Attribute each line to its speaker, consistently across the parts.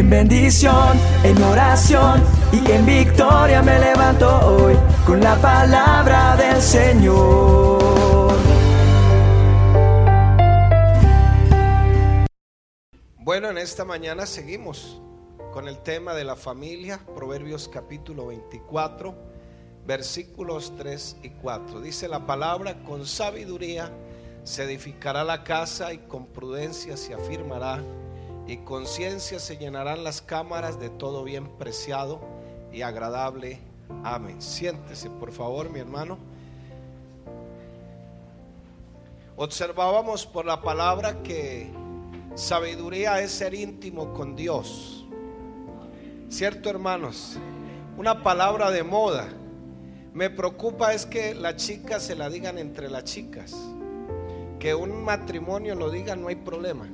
Speaker 1: En bendición, en oración y en victoria me levanto hoy con la palabra del Señor.
Speaker 2: Bueno, en esta mañana seguimos con el tema de la familia, Proverbios capítulo 24, versículos 3 y 4. Dice la palabra, con sabiduría se edificará la casa y con prudencia se afirmará y con ciencia se llenarán las cámaras de todo bien preciado y agradable. Amén. Siéntese, por favor, mi hermano. Observábamos por la palabra que sabiduría es ser íntimo con Dios. ¿Cierto, hermanos? Una palabra de moda. Me preocupa es que las chicas se la digan entre las chicas. Que un matrimonio lo diga no hay problema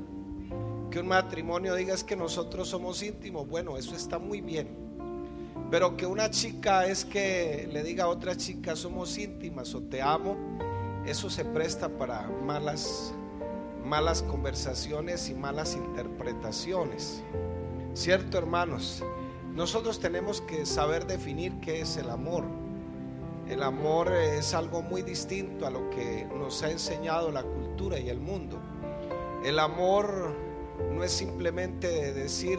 Speaker 2: que un matrimonio diga es que nosotros somos íntimos, bueno, eso está muy bien. Pero que una chica es que le diga a otra chica somos íntimas o te amo, eso se presta para malas malas conversaciones y malas interpretaciones. ¿Cierto, hermanos? Nosotros tenemos que saber definir qué es el amor. El amor es algo muy distinto a lo que nos ha enseñado la cultura y el mundo. El amor no es simplemente decir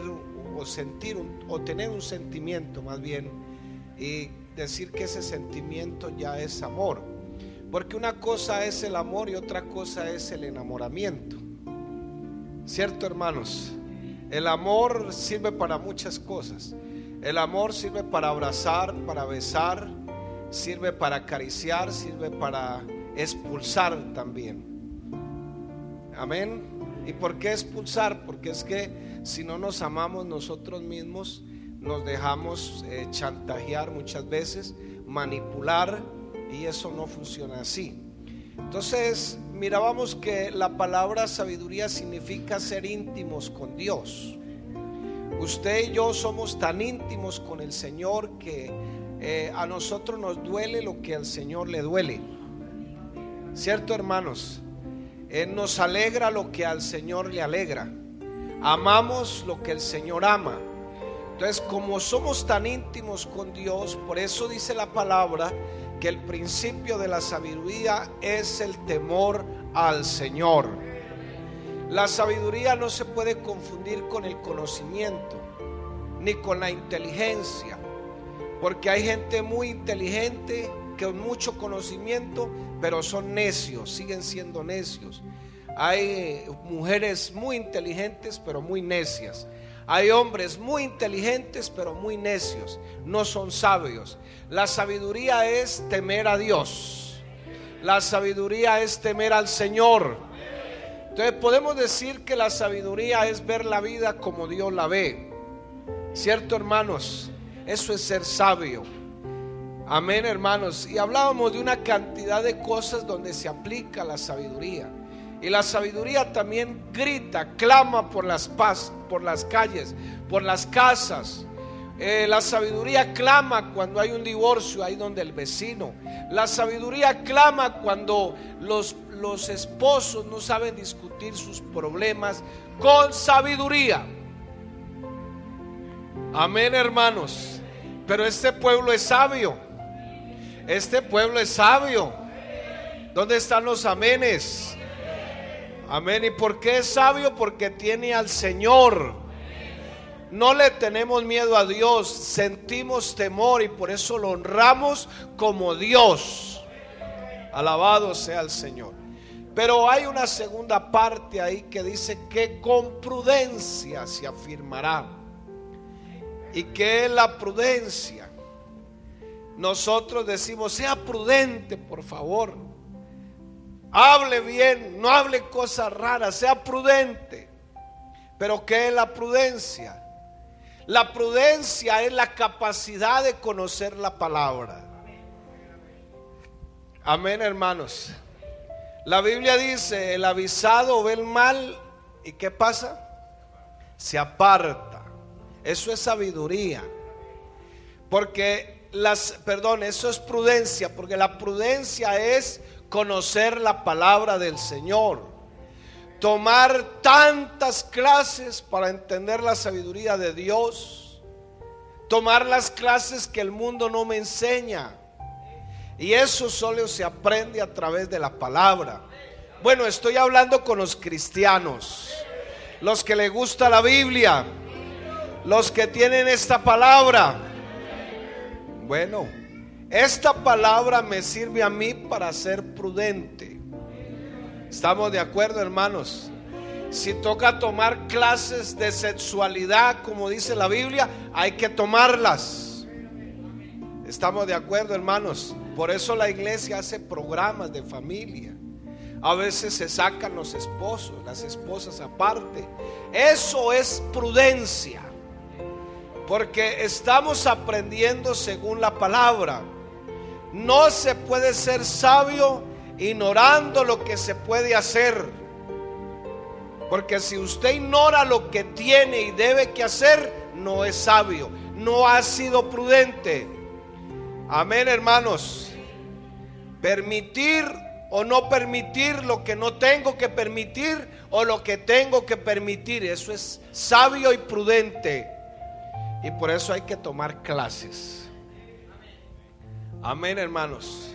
Speaker 2: o sentir o tener un sentimiento más bien y decir que ese sentimiento ya es amor. Porque una cosa es el amor y otra cosa es el enamoramiento. ¿Cierto, hermanos? El amor sirve para muchas cosas. El amor sirve para abrazar, para besar, sirve para acariciar, sirve para expulsar también. Amén. ¿Y por qué expulsar? Porque es que si no nos amamos nosotros mismos, nos dejamos eh, chantajear muchas veces, manipular, y eso no funciona así. Entonces, mirábamos que la palabra sabiduría significa ser íntimos con Dios. Usted y yo somos tan íntimos con el Señor que eh, a nosotros nos duele lo que al Señor le duele. ¿Cierto, hermanos? Él nos alegra lo que al Señor le alegra. Amamos lo que el Señor ama. Entonces, como somos tan íntimos con Dios, por eso dice la palabra que el principio de la sabiduría es el temor al Señor. La sabiduría no se puede confundir con el conocimiento, ni con la inteligencia, porque hay gente muy inteligente con mucho conocimiento, pero son necios, siguen siendo necios. Hay mujeres muy inteligentes, pero muy necias. Hay hombres muy inteligentes, pero muy necios. No son sabios. La sabiduría es temer a Dios. La sabiduría es temer al Señor. Entonces podemos decir que la sabiduría es ver la vida como Dios la ve. ¿Cierto, hermanos? Eso es ser sabio. Amén, hermanos. Y hablábamos de una cantidad de cosas donde se aplica la sabiduría. Y la sabiduría también grita, clama por las por las calles, por las casas. Eh, la sabiduría clama cuando hay un divorcio, ahí donde el vecino. La sabiduría clama cuando los, los esposos no saben discutir sus problemas con sabiduría. Amén, hermanos. Pero este pueblo es sabio. Este pueblo es sabio. ¿Dónde están los amenes? Amén. ¿Y por qué es sabio? Porque tiene al Señor. No le tenemos miedo a Dios, sentimos temor y por eso lo honramos como Dios. Alabado sea el Señor. Pero hay una segunda parte ahí que dice que con prudencia se afirmará. ¿Y qué es la prudencia? Nosotros decimos, sea prudente, por favor. Hable bien, no hable cosas raras, sea prudente. Pero ¿qué es la prudencia? La prudencia es la capacidad de conocer la palabra. Amén, hermanos. La Biblia dice, el avisado ve el mal y ¿qué pasa? Se aparta. Eso es sabiduría. Porque las, perdón, eso es prudencia, porque la prudencia es conocer la palabra del Señor. tomar tantas clases para entender la sabiduría de Dios, tomar las clases que el mundo no me enseña. Y eso solo se aprende a través de la palabra. Bueno, estoy hablando con los cristianos, los que les gusta la Biblia, los que tienen esta palabra. Bueno, esta palabra me sirve a mí para ser prudente. ¿Estamos de acuerdo, hermanos? Si toca tomar clases de sexualidad, como dice la Biblia, hay que tomarlas. ¿Estamos de acuerdo, hermanos? Por eso la iglesia hace programas de familia. A veces se sacan los esposos, las esposas aparte. Eso es prudencia. Porque estamos aprendiendo según la palabra. No se puede ser sabio ignorando lo que se puede hacer. Porque si usted ignora lo que tiene y debe que hacer, no es sabio, no ha sido prudente. Amén, hermanos. Permitir o no permitir lo que no tengo que permitir o lo que tengo que permitir, eso es sabio y prudente. Y por eso hay que tomar clases. Amén, hermanos.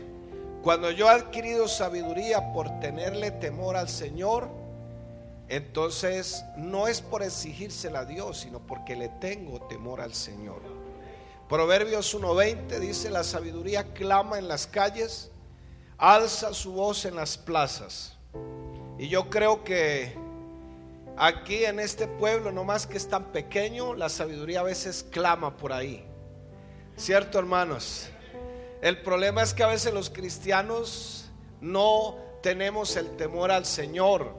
Speaker 2: Cuando yo he adquirido sabiduría por tenerle temor al Señor, entonces no es por exigírsela a Dios, sino porque le tengo temor al Señor. Proverbios 1:20 dice, la sabiduría clama en las calles, alza su voz en las plazas. Y yo creo que aquí en este pueblo, no más que es tan pequeño, la sabiduría a veces clama por ahí. ¿Cierto, hermanos? El problema es que a veces los cristianos no tenemos el temor al Señor.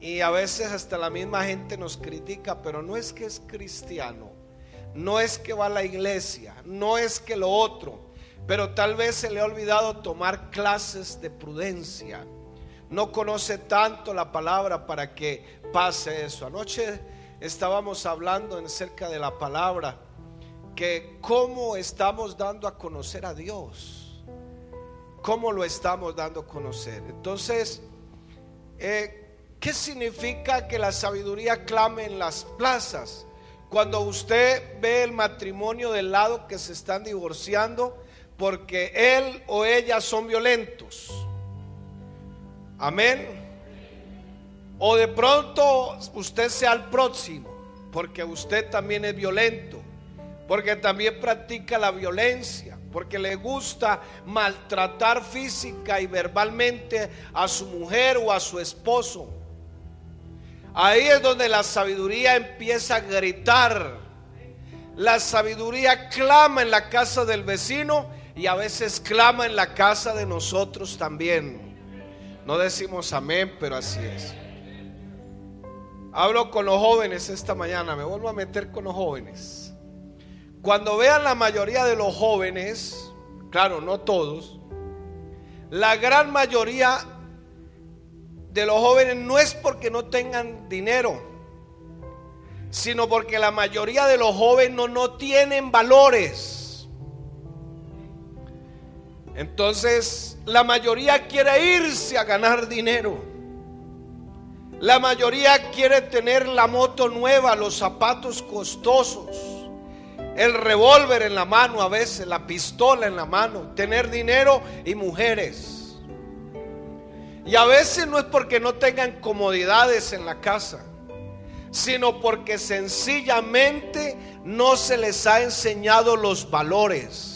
Speaker 2: Y a veces hasta la misma gente nos critica, pero no es que es cristiano, no es que va a la iglesia, no es que lo otro, pero tal vez se le ha olvidado tomar clases de prudencia. No conoce tanto la palabra para que pase eso. Anoche estábamos hablando acerca de la palabra que cómo estamos dando a conocer a Dios. ¿Cómo lo estamos dando a conocer? Entonces, eh, ¿qué significa que la sabiduría clame en las plazas? Cuando usted ve el matrimonio del lado que se están divorciando porque él o ella son violentos. Amén. O de pronto usted sea el próximo porque usted también es violento porque también practica la violencia, porque le gusta maltratar física y verbalmente a su mujer o a su esposo. Ahí es donde la sabiduría empieza a gritar. La sabiduría clama en la casa del vecino y a veces clama en la casa de nosotros también. No decimos amén, pero así es. Hablo con los jóvenes esta mañana, me vuelvo a meter con los jóvenes. Cuando vean la mayoría de los jóvenes, claro, no todos, la gran mayoría de los jóvenes no es porque no tengan dinero, sino porque la mayoría de los jóvenes no, no tienen valores. Entonces, la mayoría quiere irse a ganar dinero. La mayoría quiere tener la moto nueva, los zapatos costosos el revólver en la mano a veces, la pistola en la mano, tener dinero y mujeres. Y a veces no es porque no tengan comodidades en la casa, sino porque sencillamente no se les ha enseñado los valores.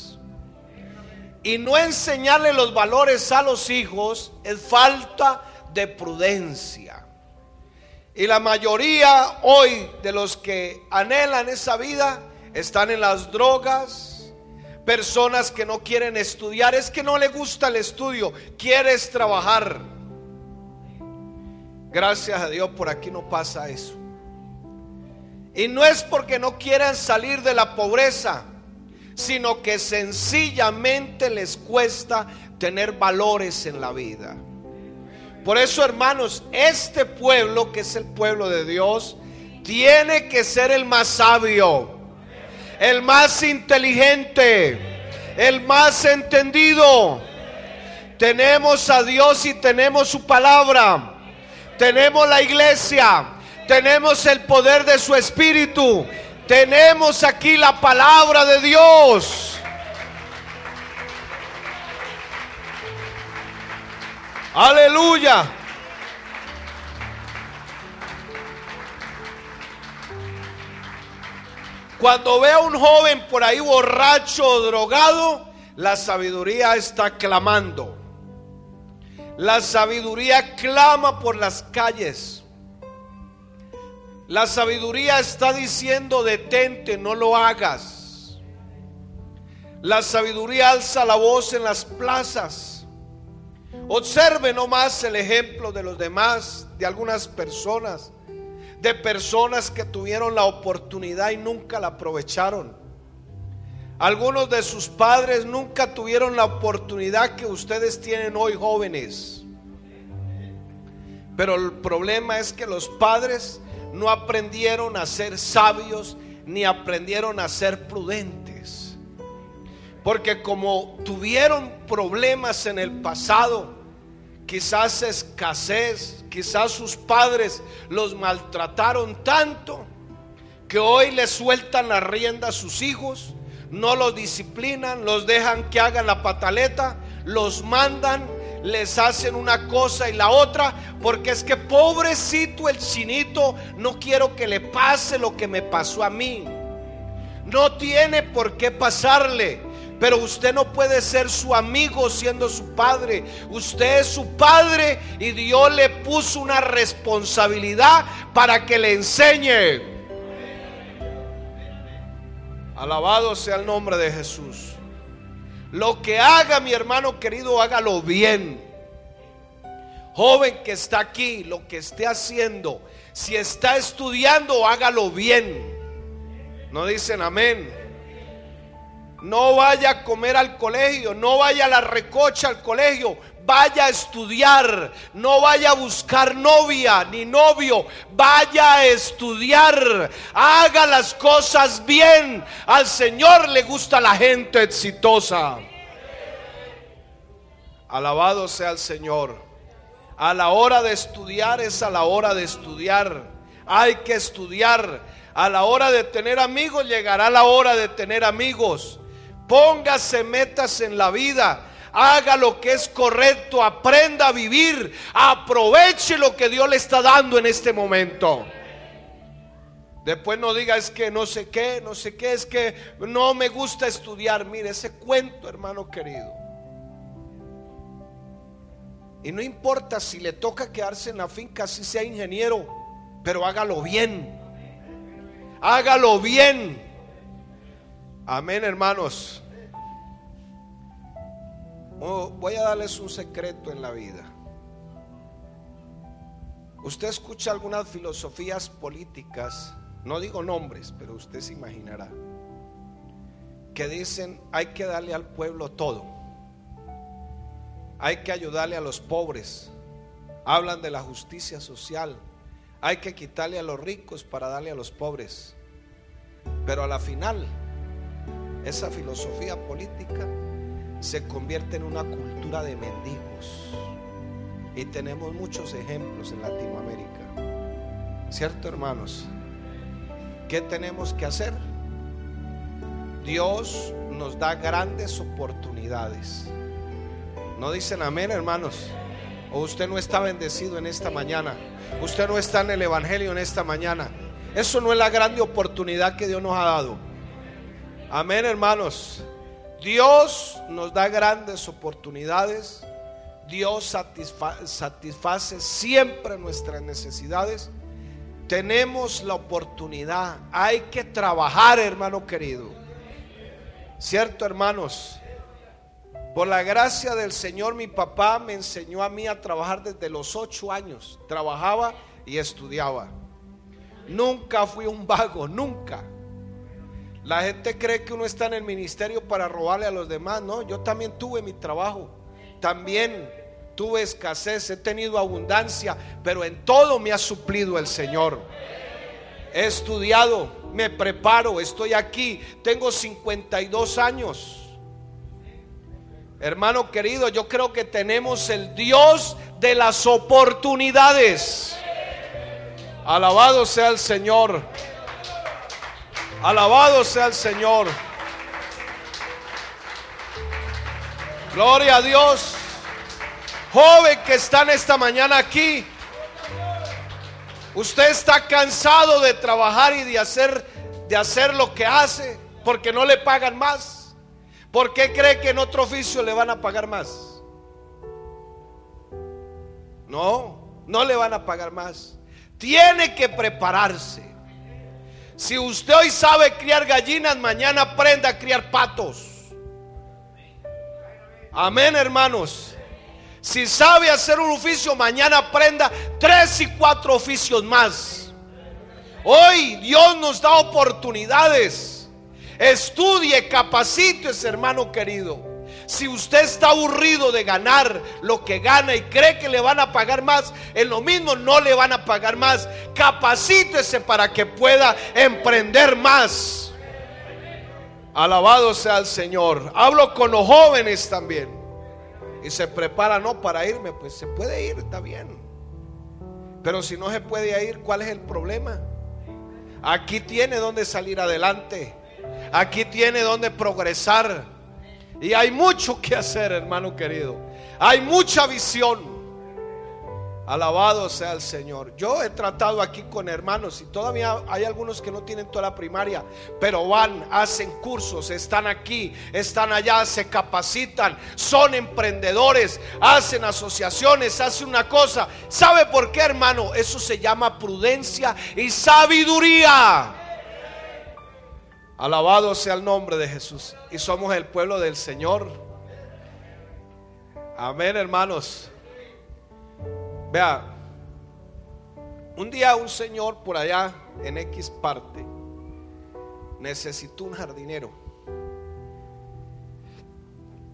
Speaker 2: Y no enseñarle los valores a los hijos es falta de prudencia. Y la mayoría hoy de los que anhelan esa vida, están en las drogas, personas que no quieren estudiar, es que no le gusta el estudio, quieres trabajar. Gracias a Dios por aquí no pasa eso. Y no es porque no quieran salir de la pobreza, sino que sencillamente les cuesta tener valores en la vida. Por eso, hermanos, este pueblo, que es el pueblo de Dios, tiene que ser el más sabio el más inteligente, el más entendido. Tenemos a Dios y tenemos su palabra. tenemos la iglesia, tenemos el poder de su espíritu, tenemos aquí la palabra de Dios. Aleluya. Cuando veo a un joven por ahí borracho o drogado, la sabiduría está clamando. La sabiduría clama por las calles. La sabiduría está diciendo, detente, no lo hagas. La sabiduría alza la voz en las plazas. Observe nomás el ejemplo de los demás, de algunas personas, de personas que tuvieron la oportunidad y nunca la aprovecharon. Algunos de sus padres nunca tuvieron la oportunidad que ustedes tienen hoy jóvenes. Pero el problema es que los padres no aprendieron a ser sabios ni aprendieron a ser prudentes. Porque como tuvieron problemas en el pasado, quizás escasez, quizás sus padres los maltrataron tanto que hoy les sueltan la rienda a sus hijos, no los disciplinan, los dejan que hagan la pataleta, los mandan les hacen una cosa y la otra, porque es que pobrecito el chinito, no quiero que le pase lo que me pasó a mí. No tiene por qué pasarle. Pero usted no puede ser su amigo siendo su padre. Usted es su padre y Dios le puso una responsabilidad para que le enseñe. Alabado sea el nombre de Jesús. Lo que haga mi hermano querido, hágalo bien. Joven que está aquí, lo que esté haciendo, si está estudiando, hágalo bien. No dicen amén. No vaya a comer al colegio, no vaya a la recocha al colegio, vaya a estudiar, no vaya a buscar novia ni novio, vaya a estudiar, haga las cosas bien. Al Señor le gusta la gente exitosa. Alabado sea el Señor. A la hora de estudiar es a la hora de estudiar. Hay que estudiar. A la hora de tener amigos llegará la hora de tener amigos. Póngase metas en la vida haga lo que es correcto, aprenda a vivir, aproveche lo que Dios le está dando en este momento. Después no diga es que no sé qué, no sé qué, es que no me gusta estudiar. Mire, ese cuento, hermano querido. Y no importa si le toca quedarse en la finca, si sea ingeniero, pero hágalo bien. Hágalo bien. Amén, hermanos. Voy a darles un secreto en la vida. Usted escucha algunas filosofías políticas, no digo nombres, pero usted se imaginará, que dicen hay que darle al pueblo todo, hay que ayudarle a los pobres, hablan de la justicia social, hay que quitarle a los ricos para darle a los pobres, pero a la final, esa filosofía política se convierte en una cultura de mendigos. Y tenemos muchos ejemplos en Latinoamérica. ¿Cierto, hermanos? ¿Qué tenemos que hacer? Dios nos da grandes oportunidades. ¿No dicen amén, hermanos? ¿O usted no está bendecido en esta mañana? ¿Usted no está en el Evangelio en esta mañana? Eso no es la grande oportunidad que Dios nos ha dado. Amén, hermanos. Dios nos da grandes oportunidades. Dios satisface siempre nuestras necesidades. Tenemos la oportunidad. Hay que trabajar, hermano querido. ¿Cierto, hermanos? Por la gracia del Señor, mi papá me enseñó a mí a trabajar desde los ocho años. Trabajaba y estudiaba. Nunca fui un vago, nunca. La gente cree que uno está en el ministerio para robarle a los demás. No, yo también tuve mi trabajo. También tuve escasez, he tenido abundancia, pero en todo me ha suplido el Señor. He estudiado, me preparo, estoy aquí, tengo 52 años. Hermano querido, yo creo que tenemos el Dios de las oportunidades. Alabado sea el Señor. Alabado sea el Señor. Gloria a Dios. Joven que está en esta mañana aquí. Usted está cansado de trabajar y de hacer de hacer lo que hace porque no le pagan más. ¿Por qué cree que en otro oficio le van a pagar más? No, no le van a pagar más. Tiene que prepararse. Si usted hoy sabe criar gallinas, mañana aprenda a criar patos. Amén, hermanos. Si sabe hacer un oficio, mañana aprenda tres y cuatro oficios más. Hoy Dios nos da oportunidades. Estudie, ese hermano querido. Si usted está aburrido de ganar lo que gana y cree que le van a pagar más, en lo mismo no le van a pagar más. Capacítese para que pueda emprender más. Alabado sea el Señor. Hablo con los jóvenes también. Y se prepara no para irme, pues se puede ir, está bien. Pero si no se puede ir, ¿cuál es el problema? Aquí tiene donde salir adelante. Aquí tiene donde progresar. Y hay mucho que hacer, hermano querido. Hay mucha visión. Alabado sea el Señor. Yo he tratado aquí con hermanos y todavía hay algunos que no tienen toda la primaria, pero van, hacen cursos, están aquí, están allá, se capacitan, son emprendedores, hacen asociaciones, hacen una cosa. ¿Sabe por qué, hermano? Eso se llama prudencia y sabiduría. Alabado sea el nombre de Jesús. Y somos el pueblo del Señor. Amén, hermanos. Vea, un día un señor por allá en X parte necesitó un jardinero.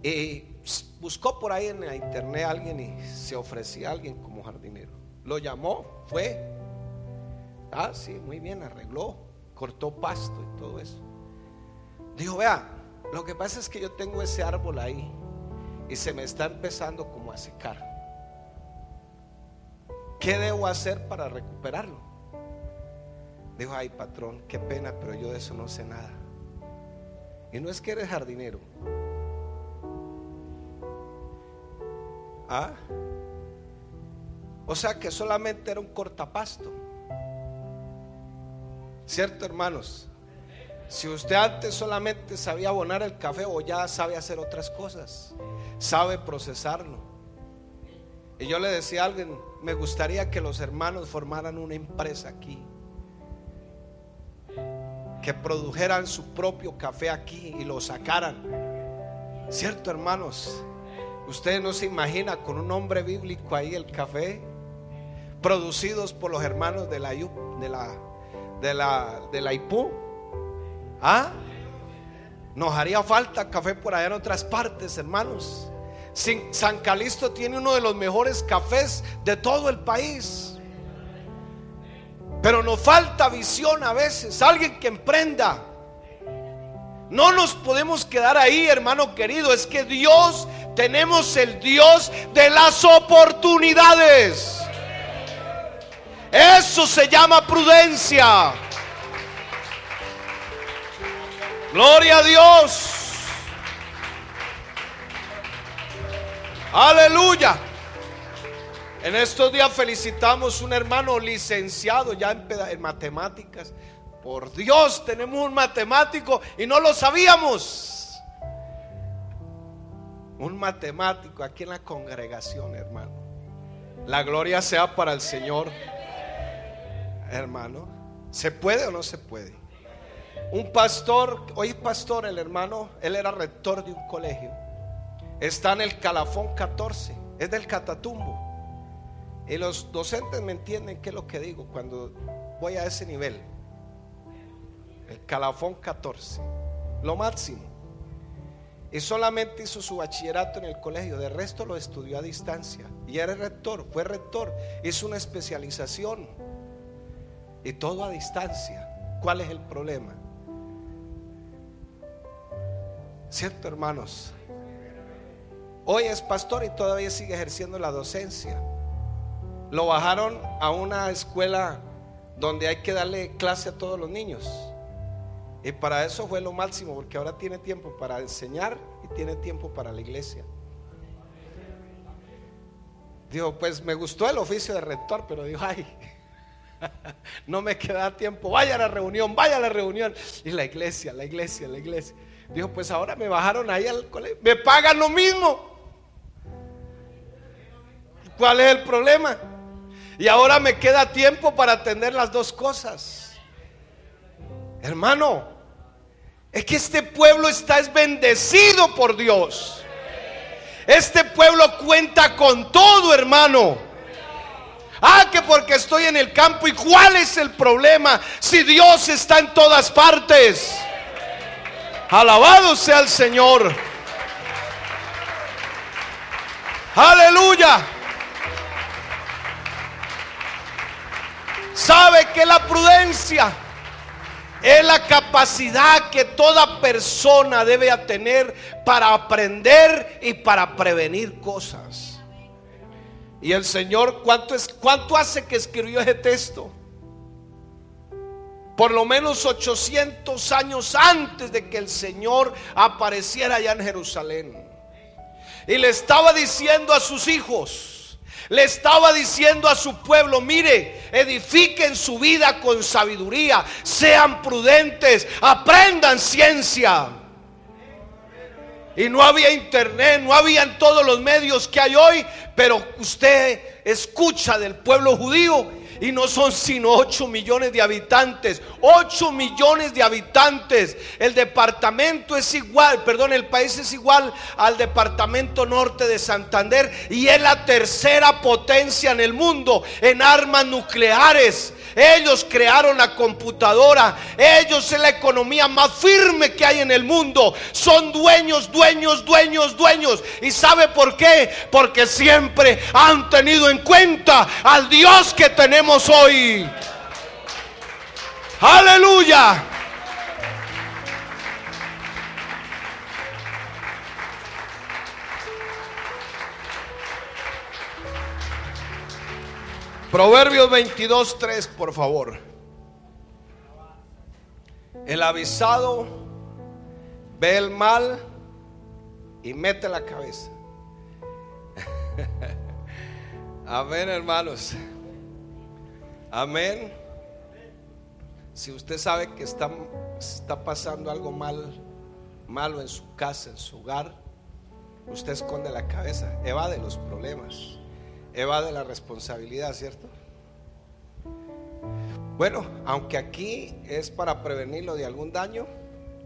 Speaker 2: Y buscó por ahí en la internet a alguien y se ofrecía a alguien como jardinero. Lo llamó, fue. Ah, sí, muy bien, arregló, cortó pasto y todo eso. Dijo, vea, lo que pasa es que yo tengo ese árbol ahí y se me está empezando como a secar. ¿Qué debo hacer para recuperarlo? Dijo, ay patrón, qué pena, pero yo de eso no sé nada. Y no es que eres jardinero. ¿Ah? O sea que solamente era un cortapasto. ¿Cierto, hermanos? Si usted antes solamente sabía abonar el café o ya sabe hacer otras cosas, sabe procesarlo. Y yo le decía a alguien, me gustaría que los hermanos formaran una empresa aquí, que produjeran su propio café aquí y lo sacaran. ¿Cierto, hermanos? Usted no se imagina con un nombre bíblico ahí el café, producidos por los hermanos de la, de de la, de la IPU ¿Ah? Nos haría falta café por allá en otras partes, hermanos. San Calisto tiene uno de los mejores cafés de todo el país. Pero nos falta visión a veces, alguien que emprenda. No nos podemos quedar ahí, hermano querido. Es que Dios, tenemos el Dios de las oportunidades. Eso se llama prudencia. Gloria a Dios. Aleluya. En estos días felicitamos un hermano licenciado ya en, matemáticas. Por Dios, tenemos un matemático y no lo sabíamos. Un matemático aquí en la congregación, hermano. La gloria sea para el Señor. Hermano, ¿se puede o no se puede? Un pastor, hoy pastor, el hermano, él era rector de un colegio. Está en el Calafón 14, es del Catatumbo. Y los docentes me entienden qué es lo que digo cuando voy a ese nivel. El Calafón 14, lo máximo. Y solamente hizo su bachillerato en el colegio, de resto lo estudió a distancia. Y era rector, fue rector, hizo una especialización. Y todo a distancia. ¿Cuál es el problema? ¿Cierto, hermanos? Hoy es pastor y todavía sigue ejerciendo la docencia. lo bajaron a una escuela donde hay que darle clase a todos los niños. Y para eso fue lo máximo, porque ahora tiene tiempo para enseñar y tiene tiempo para la iglesia. Dijo, pues me gustó el oficio de rector, pero dijo, ay, no me queda tiempo, vaya a la reunión, vaya a la reunión. Y la iglesia, la iglesia, la iglesia. Dijo, pues ahora me bajaron ahí al colegio, me pagan lo mismo. ¿Cuál es el problema? Y ahora me queda tiempo para atender las dos cosas. Hermano, es que este pueblo está es bendecido por Dios. Este pueblo cuenta con todo, hermano. Ah, que porque estoy en el campo. ¿Y cuál es el problema? Si Dios está en todas partes. Alabado sea el Señor. Aleluya. Sabe que la prudencia es la capacidad que toda persona debe tener para aprender y para prevenir cosas. Y el Señor, ¿cuánto, es, ¿cuánto hace que escribió ese texto? Por lo menos 800 años antes de que el Señor apareciera allá en Jerusalén. Y le estaba diciendo a sus hijos, le estaba diciendo a su pueblo, mire, edifiquen su vida con sabiduría, sean prudentes, aprendan ciencia. Y no había internet, no habían todos los medios que hay hoy, pero usted escucha del pueblo judío y no son sino 8 millones de habitantes. 8 millones de habitantes. El departamento es igual, perdón, el país es igual al departamento norte de Santander y es la tercera potencia en el mundo en armas nucleares. Ellos crearon la computadora. Ellos es la economía más firme que hay en el mundo. Son dueños, dueños, dueños, dueños. ¿Y sabe por qué? Porque siempre han tenido en cuenta al Dios que tenemos hoy. Aleluya. Proverbios 22, 3, por favor. El avisado ve el mal y mete la cabeza. Amén, hermanos. Amén. Si usted sabe que está, está pasando algo mal, malo en su casa, en su hogar, usted esconde la cabeza, evade los problemas evade la responsabilidad, ¿cierto? Bueno, aunque aquí es para prevenirlo de algún daño,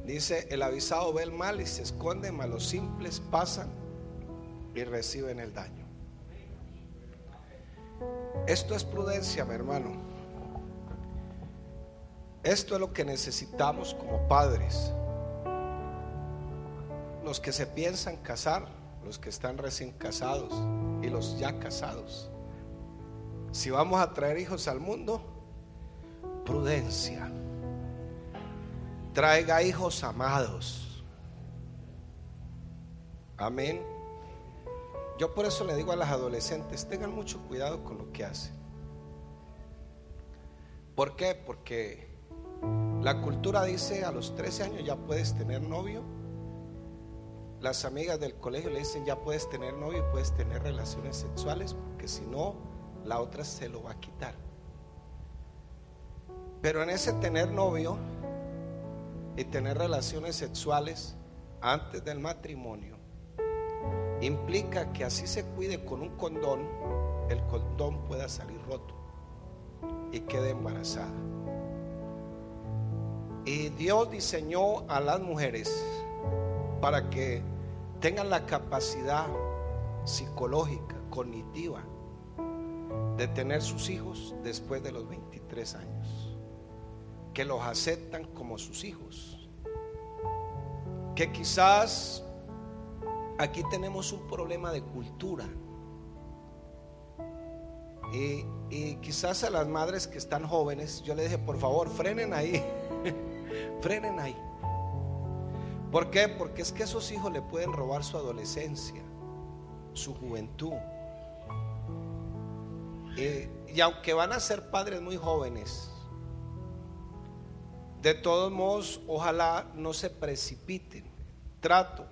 Speaker 2: dice, el avisado ve el mal y se esconde, mas los simples pasan y reciben el daño. Esto es prudencia, mi hermano. Esto es lo que necesitamos como padres. Los que se piensan casar, los que están recién casados y los ya casados. Si vamos a traer hijos al mundo, prudencia. Traiga hijos amados. Amén. Yo por eso le digo a las adolescentes, tengan mucho cuidado con lo que hacen. ¿Por qué? Porque la cultura dice a los 13 años ya puedes tener novio las amigas del colegio le dicen, ya puedes tener novio y puedes tener relaciones sexuales, porque si no, la otra se lo va a quitar. Pero en ese tener novio y tener relaciones sexuales antes del matrimonio, implica que así se cuide con un condón, el condón pueda salir roto y quede embarazada. Y Dios diseñó a las mujeres para que tengan la capacidad psicológica, cognitiva, de tener sus hijos después de los 23 años, que los aceptan como sus hijos, que quizás aquí tenemos un problema de cultura. Y, y, quizás a las madres que están jóvenes, yo les dije, por favor, frenen ahí, frenen ahí. ¿Por qué? Porque es que esos hijos le pueden robar su adolescencia, su juventud. eh, y aunque van a ser padres muy jóvenes, de todos modos, ojalá no se precipiten. Trato.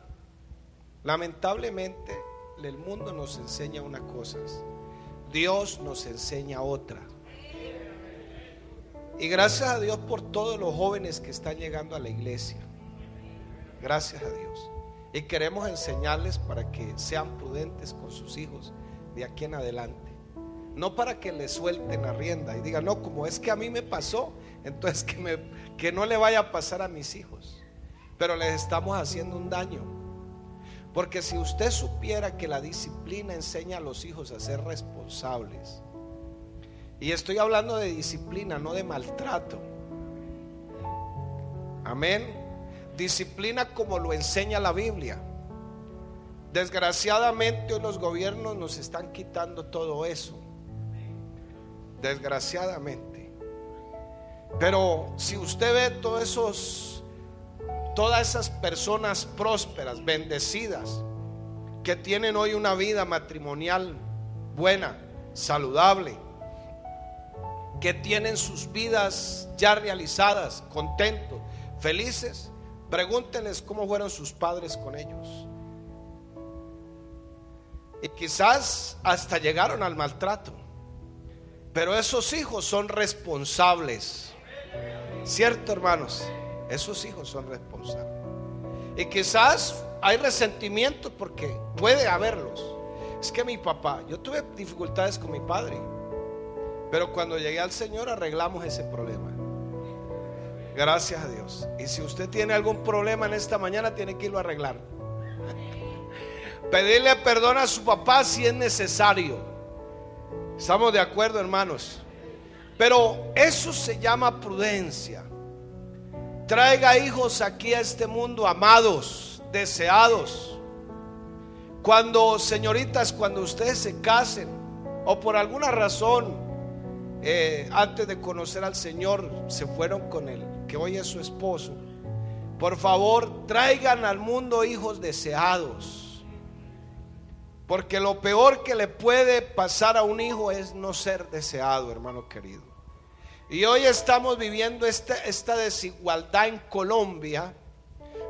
Speaker 2: Lamentablemente, el mundo nos enseña unas cosas, Dios nos enseña otra. Y gracias a Dios por todos los jóvenes que están llegando a la iglesia. Gracias a Dios. Y queremos enseñarles para que sean prudentes con sus hijos de aquí en adelante. No para que les suelten la rienda y digan, no, como es que a mí me pasó, entonces que, me, que no le vaya a pasar a mis hijos. Pero les estamos haciendo un daño. Porque si usted supiera que la disciplina enseña a los hijos a ser responsables, y estoy hablando de disciplina, no de maltrato. Amén. Disciplina como lo enseña la Biblia. Desgraciadamente hoy los gobiernos nos están quitando todo eso. Desgraciadamente. Pero si usted ve todos esos, todas esas personas prósperas, bendecidas, que tienen hoy una vida matrimonial buena, saludable, que tienen sus vidas ya realizadas, contentos, felices, Pregúntenles cómo fueron sus padres con ellos. Y quizás hasta llegaron al maltrato. Pero esos hijos son responsables. ¿Cierto, hermanos? Esos hijos son responsables. Y quizás hay resentimientos porque puede haberlos. Es que mi papá, yo tuve dificultades con mi padre. Pero cuando llegué al Señor arreglamos ese problema. Gracias a Dios. Y si usted tiene algún problema en esta mañana, tiene que irlo a arreglar. Pedirle perdón a su papá si es necesario. Estamos de acuerdo, hermanos. Pero eso se llama prudencia. Traiga hijos aquí a este mundo amados, deseados. Cuando, señoritas, cuando ustedes se casen o por alguna razón, eh, antes de conocer al Señor, se fueron con él que hoy es su esposo, por favor traigan al mundo hijos deseados. Porque lo peor que le puede pasar a un hijo es no ser deseado, hermano querido. Y hoy estamos viviendo esta, esta desigualdad en Colombia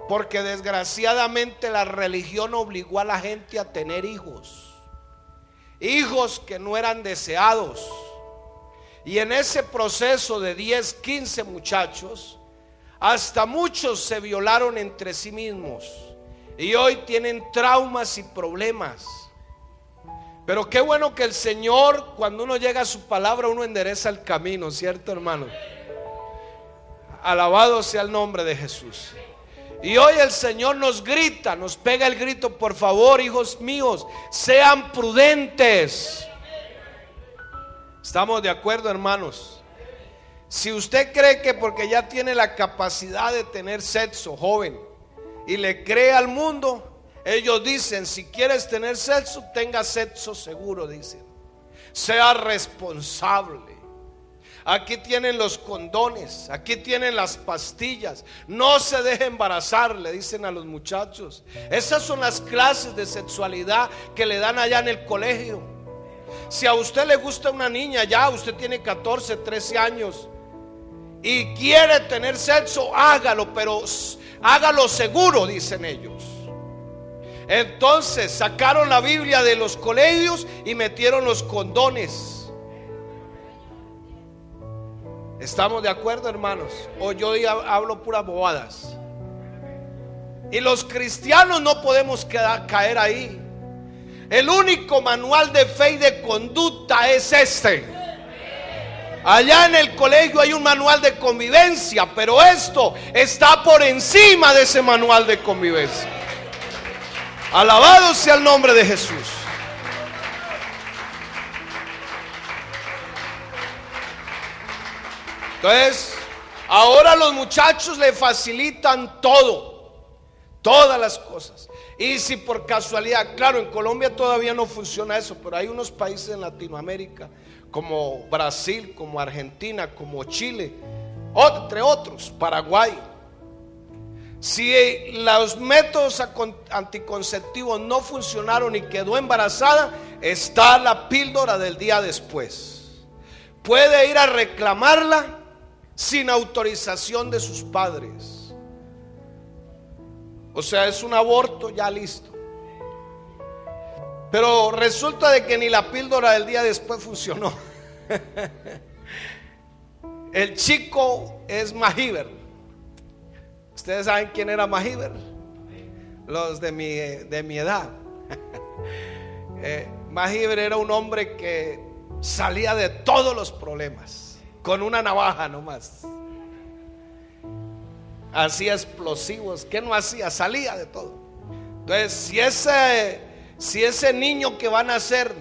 Speaker 2: porque desgraciadamente la religión obligó a la gente a tener hijos. Hijos que no eran deseados y en ese proceso de 10, 15 muchachos, hasta muchos se violaron entre sí mismos. Y hoy tienen traumas y problemas. Pero qué bueno que el Señor, cuando uno llega a su palabra, uno endereza el camino, ¿cierto hermano? Alabado sea el nombre de Jesús. Y hoy el Señor nos grita, nos pega el grito, por favor, hijos míos, sean prudentes. ¿Estamos de acuerdo, hermanos? Si usted cree que porque ya tiene la capacidad de tener sexo joven y le cree al mundo, ellos dicen, si quieres tener sexo, tenga sexo seguro, dicen. Sea responsable. Aquí tienen los condones, aquí tienen las pastillas. No se deje embarazar, le dicen a los muchachos. Esas son las clases de sexualidad que le dan allá en el colegio. Si a usted le gusta una niña, ya usted tiene 14, 13 años y quiere tener sexo, hágalo, pero hágalo seguro, dicen ellos. Entonces sacaron la Biblia de los colegios y metieron los condones. ¿Estamos de acuerdo, hermanos? O yo hablo puras bobadas. Y los cristianos no podemos caer ahí. El único manual de fe y de conducta es este. Allá en el colegio hay un manual de convivencia, pero esto está por encima de ese manual de convivencia. Alabado sea el nombre de Jesús. Entonces, ahora los muchachos le facilitan todo, todas las cosas. Y si por casualidad, claro, en Colombia todavía no funciona eso, pero hay unos países en Latinoamérica, como Brasil, como Argentina, como Chile, entre otros, Paraguay. Si los métodos anticonceptivos no funcionaron y quedó embarazada, está la píldora del día después. Puede ir a reclamarla sin autorización de sus padres. O sea, es un aborto ya listo. Pero resulta de que ni la píldora del día después funcionó. El chico es Mahiber. ¿Ustedes saben quién era Mahiber? Los de mi, de mi edad. eh, era un hombre que salía de todos los problemas con una navaja nomás. Hacía explosivos. ¿Qué no hacía? Salía de todo. Entonces, si ese, si ese niño que va a nacer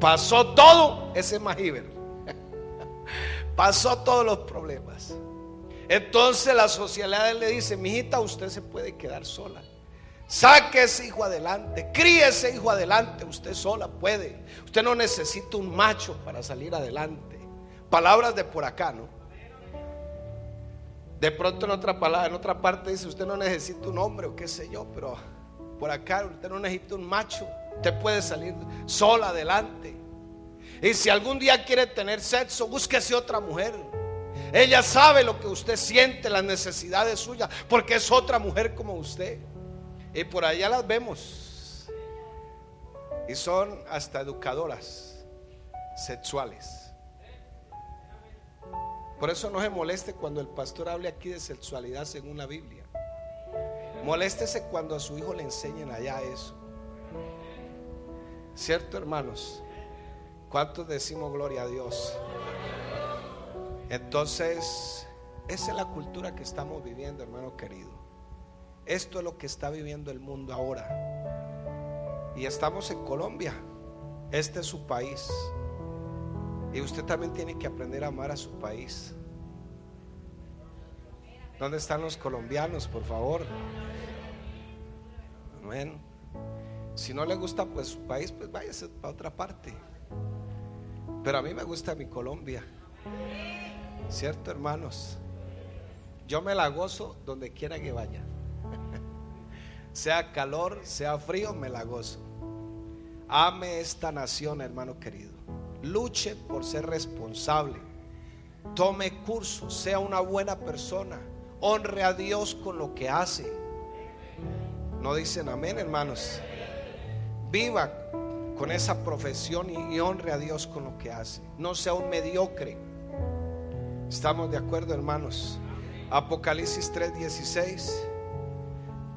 Speaker 2: pasó todo, ese es Pasó todos los problemas. Entonces la sociedad le dice, mijita, usted se puede quedar sola. Saque ese hijo adelante, críe ese hijo adelante, usted sola puede. Usted no necesita un macho para salir adelante. Palabras de por acá, ¿no? De pronto en otra palabra, en otra parte dice, usted no necesita un hombre o qué sé yo, pero por acá usted no necesita un macho. Usted puede salir sola adelante. Y si algún día quiere tener sexo, búsquese otra mujer. Ella sabe lo que usted siente, las necesidades suyas, porque es otra mujer como usted. Y por allá las vemos. Y son hasta educadoras sexuales. Por eso no se moleste cuando el pastor hable aquí de sexualidad según la Biblia. Moléstese cuando a su hijo le enseñen allá eso. ¿Cierto, hermanos? ¿Cuántos decimos gloria a Dios? Entonces, esa es la cultura que estamos viviendo, hermano querido. Esto es lo que está viviendo el mundo ahora. Y estamos en Colombia. Este es su país. Y usted también tiene que aprender a amar a su país. ¿Dónde están los colombianos, por favor? Amén. Si no le gusta pues su país, pues váyase para otra parte. Pero a mí me gusta mi Colombia. ¿Cierto, hermanos? Yo me la gozo donde quiera que vaya. sea calor, sea frío, me la gozo. Ame esta nación, hermano querido. Luche por ser responsable. Tome curso, sea una buena persona. Honre a Dios con lo que hace. No dicen amén, hermanos. Viva con esa profesión y, honre a Dios con lo que hace. No sea un mediocre. ¿Estamos de acuerdo, hermanos? Apocalipsis 3:16.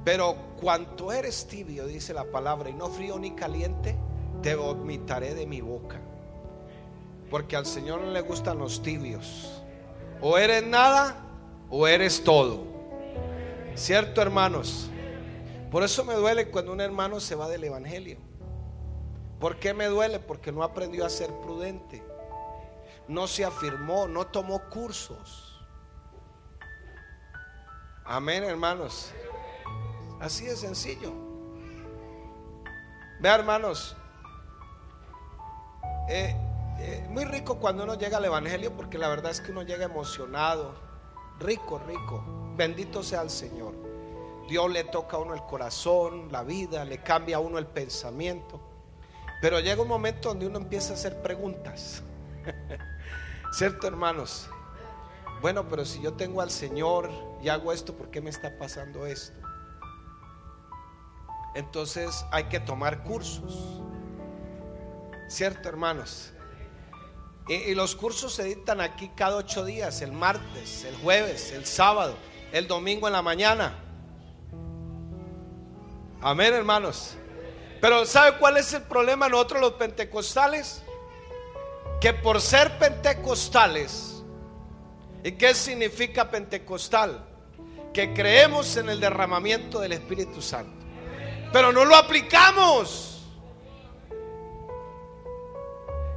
Speaker 2: Pero cuanto eres tibio, dice la palabra, y no frío ni caliente, te vomitaré de mi boca. Porque al Señor no le gustan los tibios. O eres nada o eres todo. ¿Cierto, hermanos? Por eso me duele cuando un hermano se va del Evangelio. ¿Por qué me duele? Porque no aprendió a ser prudente. No se afirmó, no tomó cursos. Amén, hermanos. Así de sencillo. Vea, hermanos. Eh, eh, muy rico cuando uno llega al Evangelio porque la verdad es que uno llega emocionado. Rico, rico. Bendito sea el Señor. Dios le toca a uno el corazón, la vida, le cambia a uno el pensamiento. Pero llega un momento donde uno empieza a hacer preguntas. ¿Cierto, hermanos? Bueno, pero si yo tengo al Señor y hago esto, ¿por qué me está pasando esto? Entonces hay que tomar cursos. ¿Cierto, hermanos? Y, los cursos se dictan aquí cada ocho días, el martes, el jueves, el sábado, el domingo en la mañana. Amén, hermanos. Pero ¿sabe cuál es el problema nosotros los pentecostales? Que por ser pentecostales, ¿y qué significa pentecostal? Que creemos en el derramamiento del Espíritu Santo. Pero no lo aplicamos.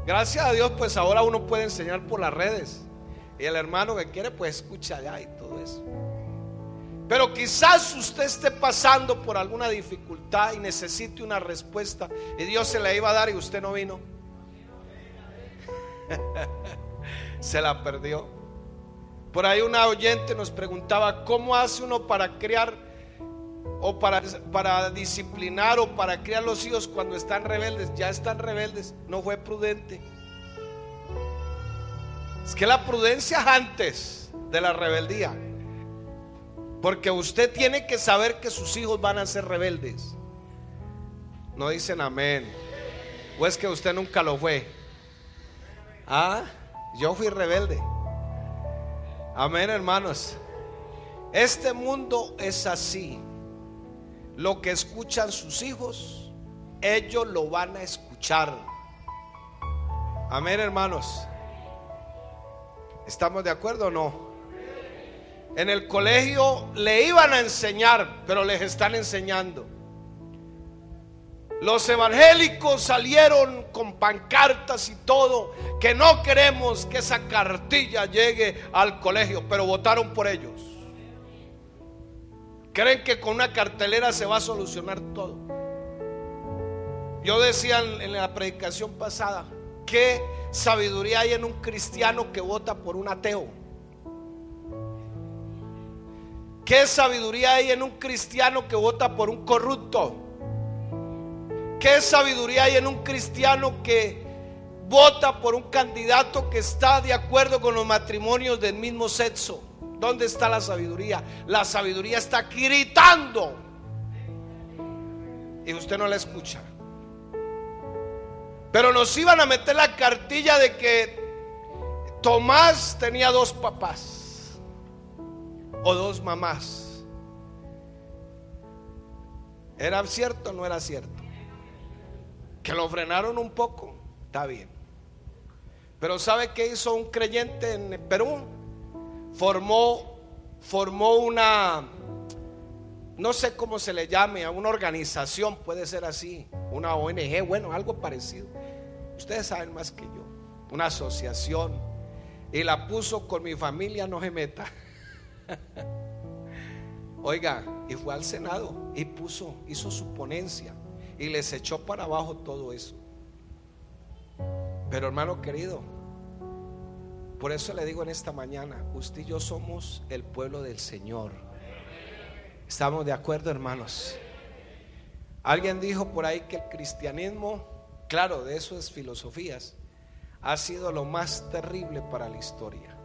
Speaker 2: Gracias a Dios, pues ahora uno puede enseñar por las redes. Y el hermano que quiere, pues escucha allá y todo eso. Pero quizás usted esté pasando por alguna dificultad y necesite una respuesta y Dios se la iba a dar y usted no vino. se la perdió. Por ahí una oyente nos preguntaba, ¿cómo hace uno para crear o para, para disciplinar o para criar los hijos cuando están rebeldes, ya están rebeldes, no fue prudente. Es que la prudencia es antes de la rebeldía. Porque usted tiene que saber que sus hijos van a ser rebeldes. No dicen amén. O es que usted nunca lo fue. Ah, yo fui rebelde. Amén, hermanos. Este mundo es así. Lo que escuchan sus hijos, ellos lo van a escuchar. Amén, hermanos. ¿Estamos de acuerdo o no? En el colegio le iban a enseñar, pero les están enseñando. Los evangélicos salieron con pancartas y todo, que no queremos que esa cartilla llegue al colegio, pero votaron por ellos. Creen que con una cartelera se va a solucionar todo. Yo decía en la predicación pasada, ¿qué sabiduría hay en un cristiano que vota por un ateo? ¿Qué sabiduría hay en un cristiano que vota por un corrupto? ¿Qué sabiduría hay en un cristiano que vota por un candidato que está de acuerdo con los matrimonios del mismo sexo? ¿Dónde está la sabiduría? La sabiduría está gritando y usted no la escucha. Pero nos iban a meter la cartilla de que Tomás tenía dos papás o dos mamás. ¿Era cierto o no era cierto? Que lo frenaron un poco, está bien. Pero ¿sabe qué hizo un creyente en Perú? Formó, formó una, no sé cómo se le llame, a una organización, puede ser así, una ONG, bueno, algo parecido. Ustedes saben más que yo, una asociación. Y la puso con mi familia, no se meta. Oiga, y fue al Senado y puso, hizo su ponencia y les echó para abajo todo eso. Pero hermano querido, por eso le digo en esta mañana, usted y yo somos el pueblo del Señor. ¿Estamos de acuerdo, hermanos? Alguien dijo por ahí que el cristianismo, claro, de eso es filosofías, ha sido lo más terrible para la historia.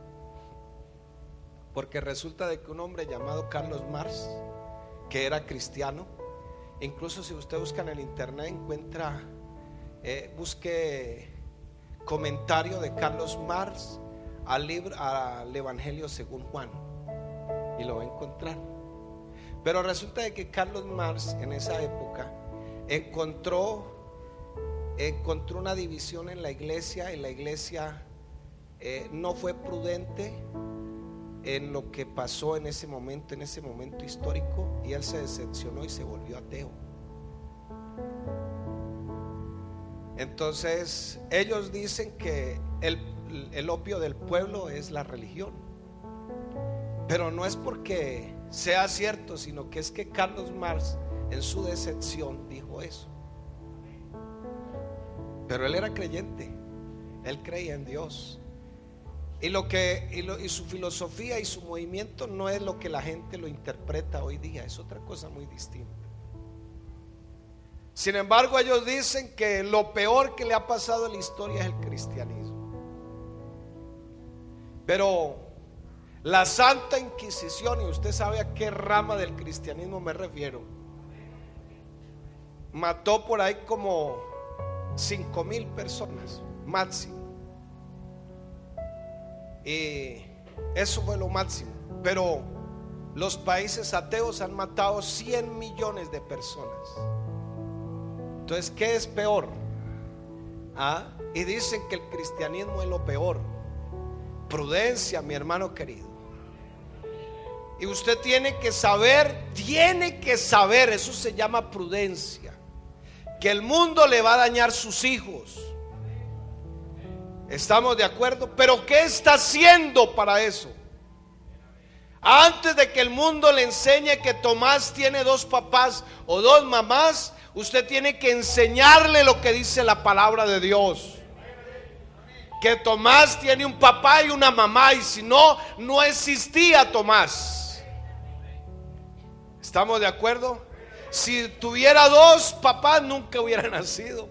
Speaker 2: Porque resulta de que un hombre llamado Carlos Marx, que era cristiano, incluso si usted busca en el internet encuentra, eh, busque comentario de Carlos Marx al libro, al Evangelio según Juan, y lo va a encontrar. Pero resulta de que Carlos Marx en esa época encontró encontró una división en la iglesia y la iglesia eh, no fue prudente en lo que pasó en ese momento, en ese momento histórico, y él se decepcionó y se volvió ateo. Entonces, ellos dicen que el, el opio del pueblo es la religión. Pero no es porque sea cierto, sino que es que Carlos Marx en su decepción dijo eso. Pero él era creyente, él creía en Dios. Y, lo que, y, su filosofía y su movimiento no es lo que la gente lo interpreta hoy día, es otra cosa muy distinta. Sin embargo, ellos dicen que lo peor que le ha pasado en la historia es el cristianismo. Pero la Santa Inquisición, y usted sabe a qué rama del cristianismo me refiero, mató por ahí como cinco mil personas, máximo. Y eso fue lo máximo. Pero los países ateos han matado 100 millones de personas. Entonces, ¿qué es peor? ¿Ah? Y dicen que el cristianismo es lo peor. Prudencia, mi hermano querido. Y usted tiene que saber, tiene que saber, eso se llama prudencia, que el mundo le va a dañar sus hijos ¿Estamos de acuerdo? Pero ¿qué está haciendo para eso? Antes de que el mundo le enseñe que Tomás tiene dos papás o dos mamás, usted tiene que enseñarle lo que dice la palabra de Dios. Que Tomás tiene un papá y una mamá y si no, no existía Tomás. ¿Estamos de acuerdo? si tuviera dos papás nunca hubiera nacido.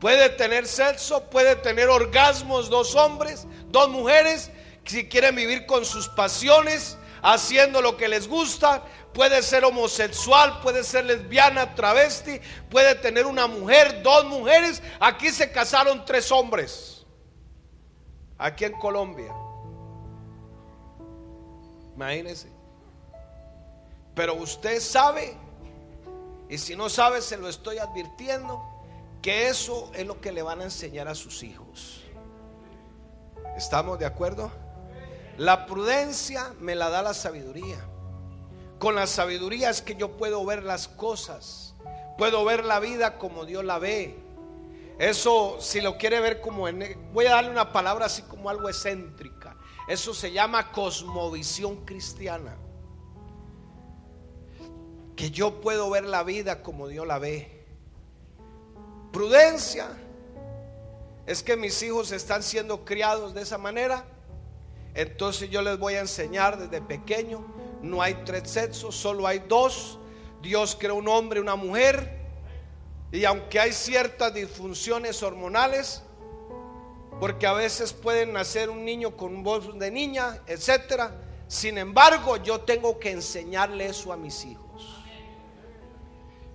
Speaker 2: Puede tener sexo, puede tener orgasmos dos hombres, dos mujeres, si quieren vivir con sus pasiones, haciendo lo que les gusta, puede ser homosexual, puede ser lesbiana, travesti, puede tener una mujer, dos mujeres. Aquí se casaron tres hombres, aquí en Colombia. Imagínense. Pero usted sabe, y si no sabe, se lo estoy advirtiendo, que eso es lo que le van a enseñar a sus hijos. ¿Estamos de acuerdo? La prudencia me la da la sabiduría. Con la sabiduría es que yo puedo ver las cosas, puedo ver la vida como Dios la ve. Eso, si lo quiere ver como, en, voy a darle una palabra así como algo excéntrica. Eso se llama cosmovisión cristiana. Que yo puedo ver la vida como Dios la ve. Prudencia es que mis hijos están siendo criados de esa manera entonces yo les voy a enseñar desde pequeño, no hay tres sexos, solo hay dos. Dios creó un hombre y una mujer. Y aunque hay ciertas disfunciones hormonales, porque a veces pueden nacer un niño con voz de niña, etcétera. Sin embargo, yo tengo que enseñarle eso a mis hijos.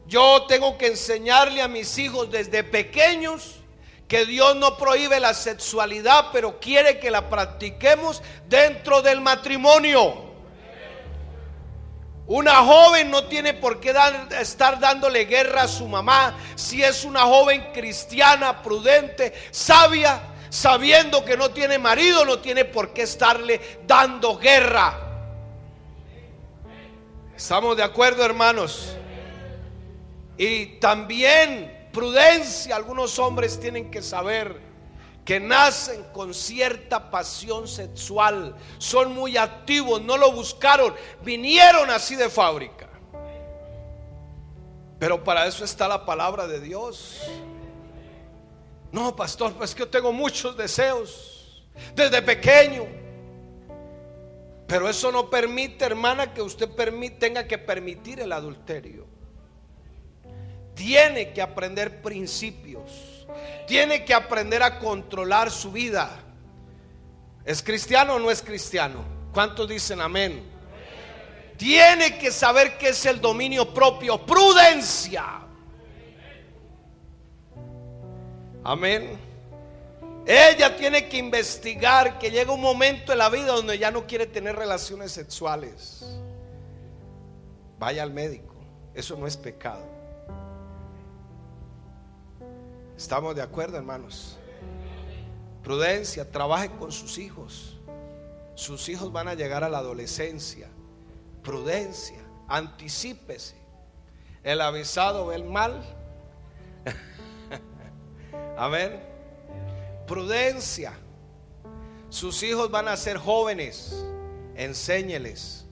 Speaker 2: Yo tengo que enseñarle a mis hijos desde pequeños que Dios no prohíbe la sexualidad, pero quiere que la practiquemos dentro del matrimonio. Una joven no tiene por qué estar dándole guerra a su mamá si es una joven cristiana, prudente, sabia, sabiendo que no tiene marido, no tiene por qué estarle dando guerra. ¿Estamos de acuerdo, hermanos? Y también prudencia. Algunos hombres tienen que saber que nacen con cierta pasión sexual, son muy activos, no lo buscaron, vinieron así de fábrica. Pero para eso está la palabra de Dios. No, pastor, pues que yo tengo muchos deseos desde pequeño. Pero eso no permite, hermana, que usted tenga que permitir el adulterio tiene que aprender principios, tiene que aprender a controlar su vida. ¿Es cristiano o no es cristiano? ¿Cuántos dicen amén? Tiene que saber qué es el dominio propio, prudencia. Amén. Ella tiene que investigar que llega un momento en la vida donde ya no quiere tener relaciones sexuales. Vaya al médico, eso no es pecado. ¿Estamos de acuerdo, hermanos? Prudencia, trabaje con sus hijos. Sus hijos van a llegar a la adolescencia. Prudencia, anticípese. El avisado ve el mal. Amén. Prudencia. Sus hijos van a ser jóvenes. Enséñeles.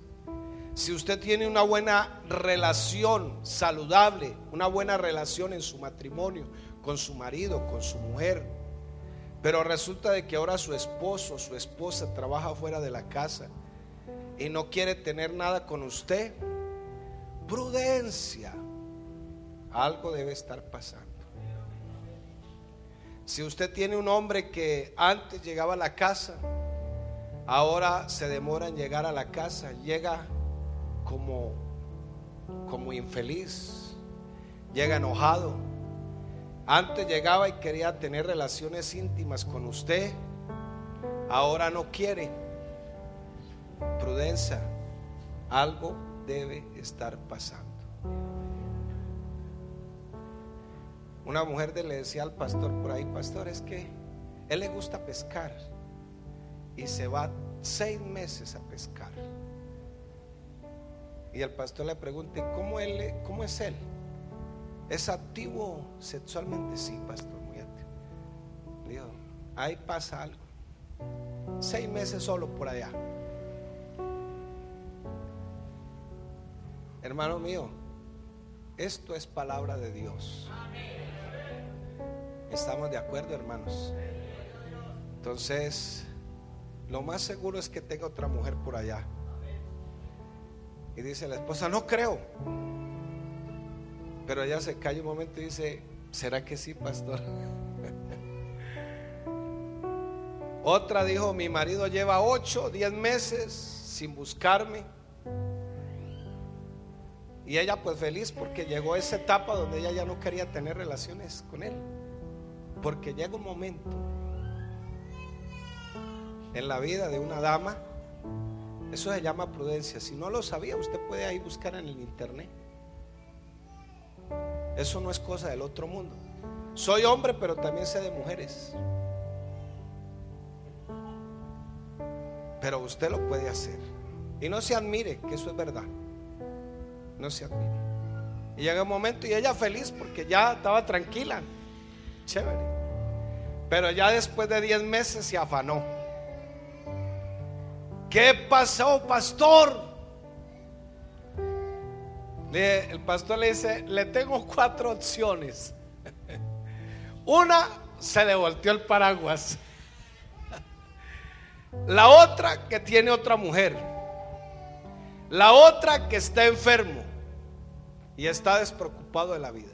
Speaker 2: Si usted tiene una buena relación saludable, una buena relación en su matrimonio, con su marido, con su mujer. Pero resulta de que ahora su esposo, su esposa trabaja fuera de la casa y no quiere tener nada con usted. Prudencia. Algo debe estar pasando. Si usted tiene un hombre que antes llegaba a la casa, ahora se demora en llegar a la casa, llega como como infeliz, llega enojado, antes llegaba y quería tener relaciones íntimas con usted. Ahora no quiere. Prudencia. Algo debe estar pasando. Una mujer le decía al pastor por ahí, pastor, es que él le gusta pescar y se va seis meses a pescar. Y el pastor le pregunta, ¿cómo, él, cómo es él? ¿Es activo sexualmente? Sí, pastor, muy activo. Dios, ahí pasa algo. Seis meses solo por allá. Hermano mío, esto es palabra de Dios. ¿Estamos de acuerdo, hermanos? Entonces, lo más seguro es que tenga otra mujer por allá. Y dice la esposa, no creo. Pero ella se calla un momento y dice, ¿será que sí, pastor? Otra dijo, mi marido lleva 8, 10 meses sin buscarme. Y ella pues feliz porque llegó a esa etapa donde ella ya no quería tener relaciones con él. Porque llega un momento en la vida de una dama, eso se llama prudencia. Si no lo sabía, usted puede ahí buscar en el internet. Eso no es cosa del otro mundo. Soy hombre, pero también sé de mujeres. Pero usted lo puede hacer. Y no se admire que eso es verdad. No se admire. Y llega un momento y ella feliz porque ya estaba tranquila. Chévere. Pero ya después de 10 meses se afanó. ¿Qué pasó, pastor? El pastor le dice, le tengo cuatro opciones. Una, se le volteó el paraguas. La otra, que tiene otra mujer. La otra, que está enfermo y está despreocupado de la vida.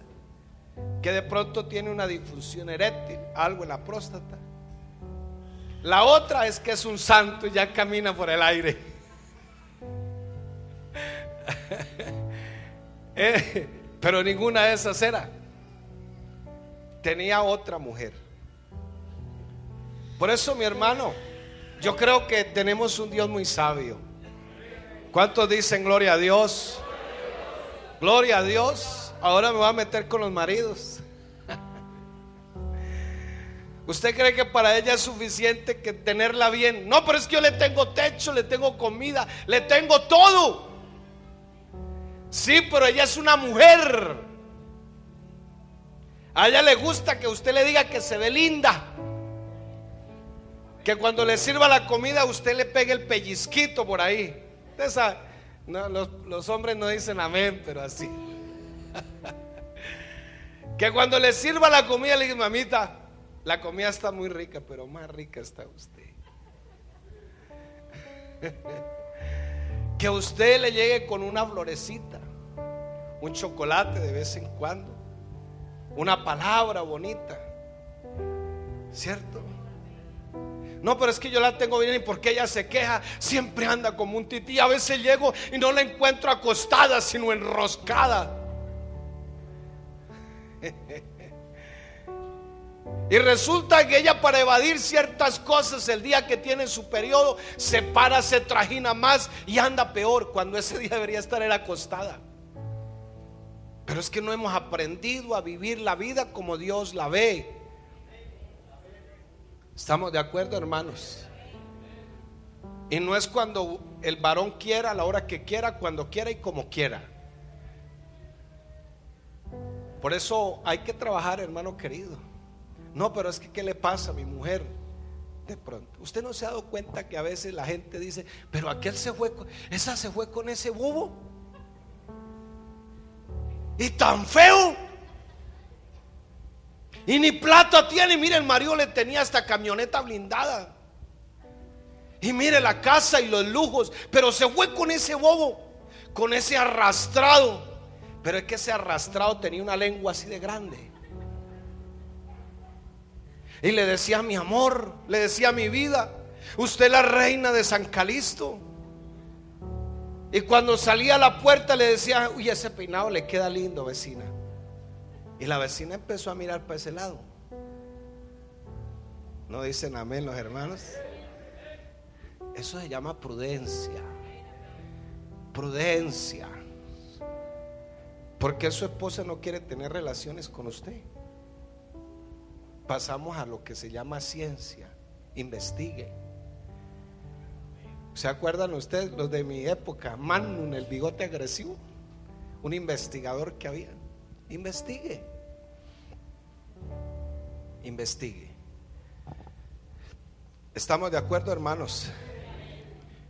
Speaker 2: Que de pronto tiene una disfunción eréctil, algo en la próstata. La otra es que es un santo y ya camina por el aire. Eh, pero ninguna de esas era. Tenía otra mujer. Por eso, mi hermano, yo creo que tenemos un Dios muy sabio. ¿Cuántos dicen gloria a Dios? Gloria a Dios. Ahora me voy a meter con los maridos. ¿Usted cree que para ella es suficiente que tenerla bien? No, pero es que yo le tengo techo, le tengo comida, le tengo todo. Sí, pero ella es una mujer. A ella le gusta que usted le diga que se ve linda. Que cuando le sirva la comida usted le pegue el pellizquito por ahí. los, los hombres no dicen amén, pero así. que cuando le sirva la comida le diga, mamita, la comida está muy rica, pero más rica está usted. que usted le llegue con una florecita un chocolate de vez en cuando, una palabra bonita, ¿cierto? No, pero es que yo la tengo bien y porque ella se queja, siempre anda como un tití. A veces llego y no la encuentro acostada, sino enroscada. Y resulta que ella para evadir ciertas cosas el día que tiene su periodo se para, se trajina más y anda peor cuando ese día debería estar acostada. Pero es que no hemos aprendido a vivir la vida como Dios la ve. ¿Estamos de acuerdo, hermanos? Y no es cuando el varón quiera, a la hora que quiera, cuando quiera y como quiera. Por eso hay que trabajar, hermano querido. No, pero es que ¿qué le pasa a mi mujer? De pronto, usted no se ha dado cuenta que a veces la gente dice, pero aquel se fue, esa se fue con ese bobo. Y tan feo. Y ni plata tiene. Mire, el marido le tenía esta camioneta blindada. Y mire la casa y los lujos. Pero se fue con ese bobo. Con ese arrastrado. Pero es que ese arrastrado tenía una lengua así de grande. Y le decía mi amor, le decía mi vida. Usted es la reina de San Calisto. Y cuando salía a la puerta le decía, uy, ese peinado le queda lindo, vecina. Y la vecina empezó a mirar para ese lado. ¿No dicen amén los hermanos? Eso se llama prudencia. Prudencia. Porque su esposa no quiere tener relaciones con usted. Pasamos a lo que se llama ciencia. Investigue. ¿Se acuerdan ustedes los de mi época? Mannun, el bigote agresivo. Un investigador que había. Investigue. Investigue. ¿Estamos de acuerdo, hermanos?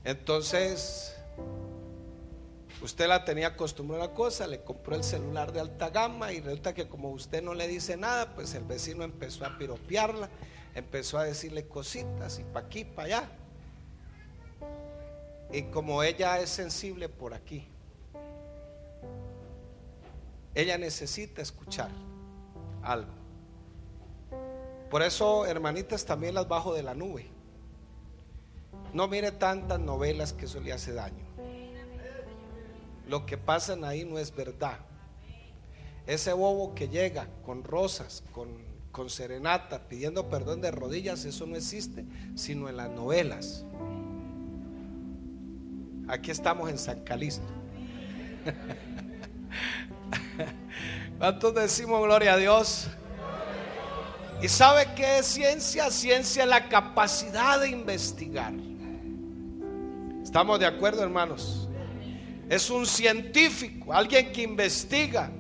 Speaker 2: Entonces, usted la tenía acostumbrada a una cosa, le compró el celular de alta gama y resulta que como usted no le dice nada, pues el vecino empezó a piropearla, empezó a decirle cositas y pa' aquí, para allá. Y como ella es sensible por aquí, ella necesita escuchar algo. Por eso, hermanitas, también las bajo de la nube. No mire tantas novelas que eso le hace daño. Lo que pasan ahí no es verdad. Ese bobo que llega con rosas, con, con serenata, pidiendo perdón de rodillas, eso no existe, sino en las novelas. Aquí estamos en San Calisto. ¿Cuántos decimos gloria a Dios? ¿Y sabe qué es ciencia? Ciencia es la capacidad de investigar. ¿Estamos de acuerdo, hermanos? Es un científico, alguien que investiga.